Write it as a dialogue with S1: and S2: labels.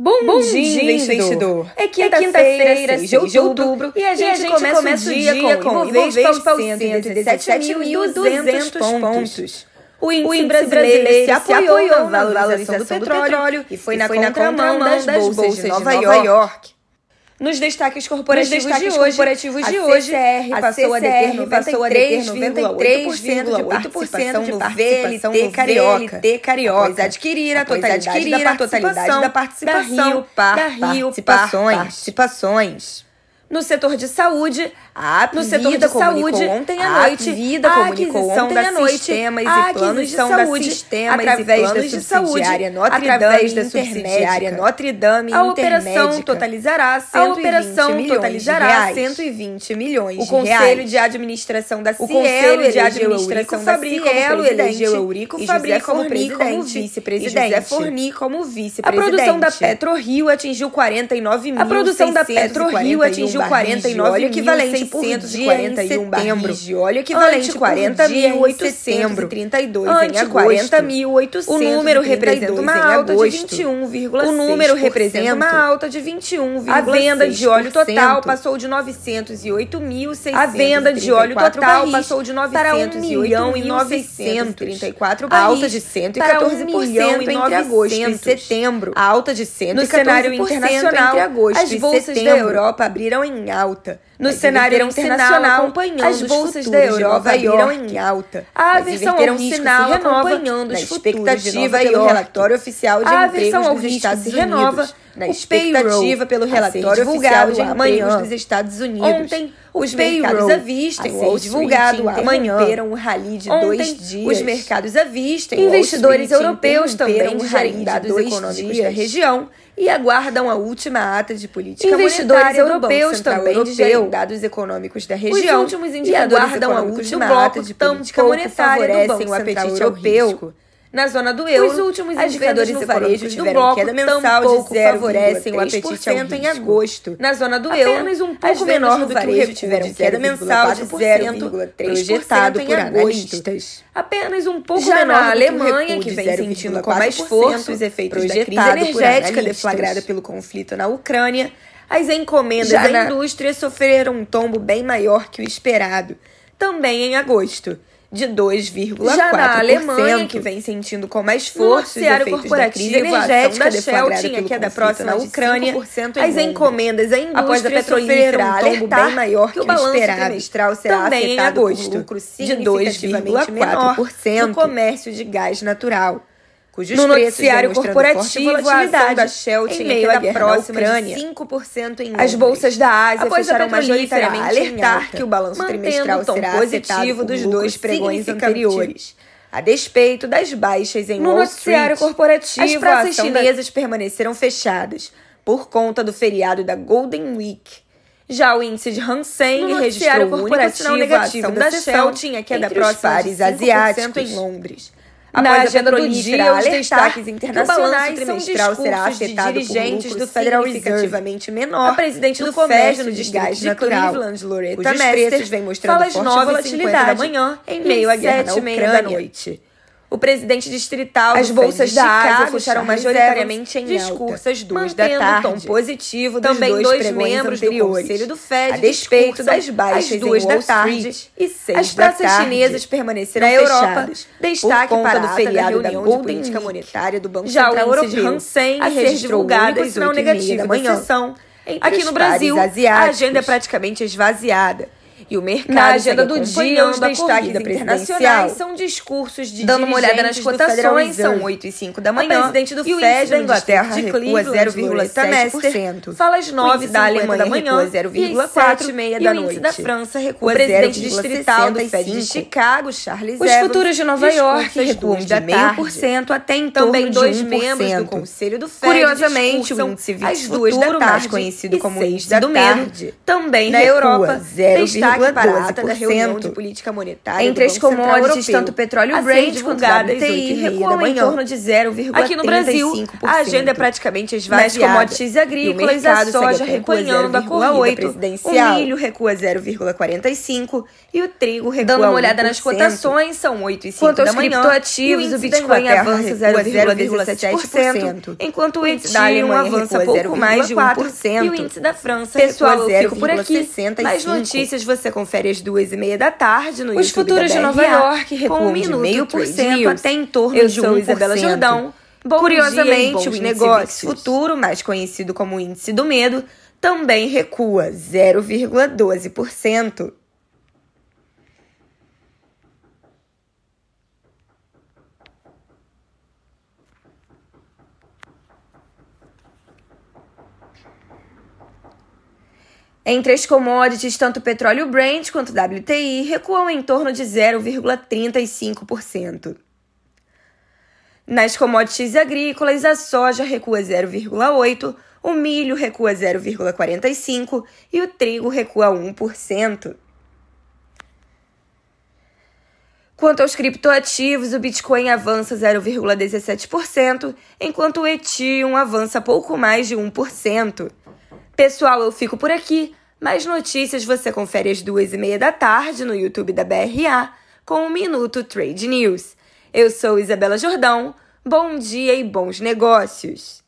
S1: Bom, Bom dia, dia, investidor. É quinta-feira, quinta 6 de outubro, e a gente, e a gente começa, começa, o dia, dia com, Ibovespa aos 117.200 pontos. O índice, o índice brasileiro, brasileiro se apoiou, apoiou na valorização do petróleo, do petróleo e foi, e na, foi na contramão das bolsas de Nova York. York. Nos destaques corporativos, Nos destaques de hoje, corporativos de hoje a passou a deter 93,8% de participação VLT Carioca, VLT Carioca após adquirir a totalidade, adquirir da, participação da participação da Rio Par, da Rio participações. participações. No setor de saúde, a no setor de saúde, ontem à noite, a Vida comunicou ontem à noite sistemas e planos de saúde sistemas através da subsidiária Notre através da subsidiária Notre Dame A operação totalizará 120 a operação milhões totalizará 120 milhões O Conselho de Administração da Cielo, o Conselho de Administração da Cielo elegeu Eurico Fabri como vice-presidente José Forni como vice-presidente. A produção da PetroRio atingiu 49 mil A produção da PetroRio atingiu 49 equivalente por dia em setembro. de óleo equivalente a 40.832 em agosto. 40.832 O número representa uma alta de 21,6%. O número representa uma alta de 21,6%. A venda de óleo total passou de 908.634 A venda de óleo total passou de 908.934 barris. Alta de 114% entre agosto e setembro. Alta de 114% no cenário internacional entre agosto as bolsas da Europa abriram em alta. No cenário internacional, acompanhando as bolsas da Europa viram em alta. A aversão ao sinal acompanhando os expectativa e o relatório oficial de empregos dos Estados se renova na expectativa pelo relatório oficial de amanhã dos Estados Unidos. Ontem, os mercados à vista, o divulgado amanhã, interromperam o rally de Ontem, dois dias. Os mercados à vista, investidores europeus também um rally dados econômicos dias. da região e aguardam a última ata de política Investidores europeus também europeu, dados econômicos da região Os últimos e aguardam a última ata de política monetária favorecem o apetite europeu. Na zona do euro, os últimos indicadores no varejo tiveram bloco queda mensal de 0, favorecem o apetite ao em agosto. Na zona do euro, apenas um pouco menor do varejo tiveram queda mensal de 0,3% projetado por analistas. Apenas um pouco Já menor na Alemanha, que vem sentindo com mais força os efeitos da crise energética deflagrada pelo conflito na Ucrânia, as encomendas Já da na... indústria sofreram um tombo bem maior que o esperado, também em agosto de 2,4%. Já na Alemanha, que vem sentindo com mais força os efeitos da crise energética da Shell tinha queda próxima na Ucrânia, as encomendas à indústria após a petrolífera um alertar bem maior que o balanço esperado. trimestral será Também afetado em agosto, lucro de 2,4% no comércio de gás natural cujos no noticiário corporativo, a volatilidade da Shell à guerra próxima de 5% em As bolsas da Ásia Após fecharam majoritariamente alertar que o balanço trimestral será positivo dos dois pregões anteriores. A despeito das baixas em no Wall noticiário Street, corporativo, as praças chinesas da... permaneceram fechadas por conta do feriado da Golden Week. Já o índice de Hang Seng registrou o único sinal negativo da Shell tinha queda próxima de 5% em Londres. Na agenda do dia, os destaques internacionais que o balanço trimestral será afetado de dirigentes por do Federal significativamente menor. A presidente do comércio no desgaste de Cleveland, Loretta Mester, vem mostrando forte volatilidade da manhã em meio à guerra na Ucrânia. da noite. O presidente distrital As bolsas da Ásia fecharam majoritariamente em discurso às duas da tarde. tom positivo dos Também dois, dois membros anteriores. do Conselho do Fed a despeito das baixas duas da tarde e seis As praças chinesas permaneceram na Europa. Destaque para do feriado da, da Golden Política Monetária do Banco Já Central Europeu. Hansen a ser divulgada às oito negativo da manhã. Aqui no Brasil, a agenda é praticamente esvaziada. E o mercado Na agenda do dia, os destaques internacionais são discursos de Dando uma olhada nas cotações, são 8 e 5 da manhã. O presidente do Fed da Inglaterra de recua 0,7%. Fala às 9 da Alemanha da manhã 0,4 e meia da noite. da França recua 0,65%. O presidente distrital do Fed de Chicago, Charles Os futuros de Nova York recuam de 0,5% até em Também dois membros do Conselho do Fed Curiosamente, o índice 20 às duas da tarde, conhecido como índice do medo, também na Europa, destaque destaque para a ata da reunião de política monetária Entre as commodities, tanto petróleo e Brent quanto WTI recuam em torno de 0,35%. Aqui no Brasil, a agenda é praticamente esvaziada. Nas commodities agrícolas, a soja recuando a corrida presidencial. O milho recua 0,45% e o trigo recua Dando uma olhada nas cotações, são 8 e 5 Quanto aos criptoativos, o Bitcoin avança 0,17%, enquanto o Ethereum avança pouco mais de 1%. E o índice da França Pessoal, por aqui. Mais notícias você confere às duas e meia da tarde no Os YouTube futuros de Nova York recuam de meio por cento até em torno eu de 1%. Eu sou Isabela Jordão. Bom Curiosamente, dia, os negócios futuro, mais conhecido como índice do medo, também recua 0,12%. Entre as commodities, tanto petróleo Brent quanto WTI recuam em torno de 0,35%. Nas commodities agrícolas, a soja recua 0,8%, o milho recua 0,45% e o trigo recua 1%. Quanto aos criptoativos, o Bitcoin avança 0,17%, enquanto o Ethereum avança pouco mais de 1%. Pessoal, eu fico por aqui. Mais notícias você confere às duas e meia da tarde no YouTube da BRA com o Minuto Trade News. Eu sou Isabela Jordão. Bom dia e bons negócios!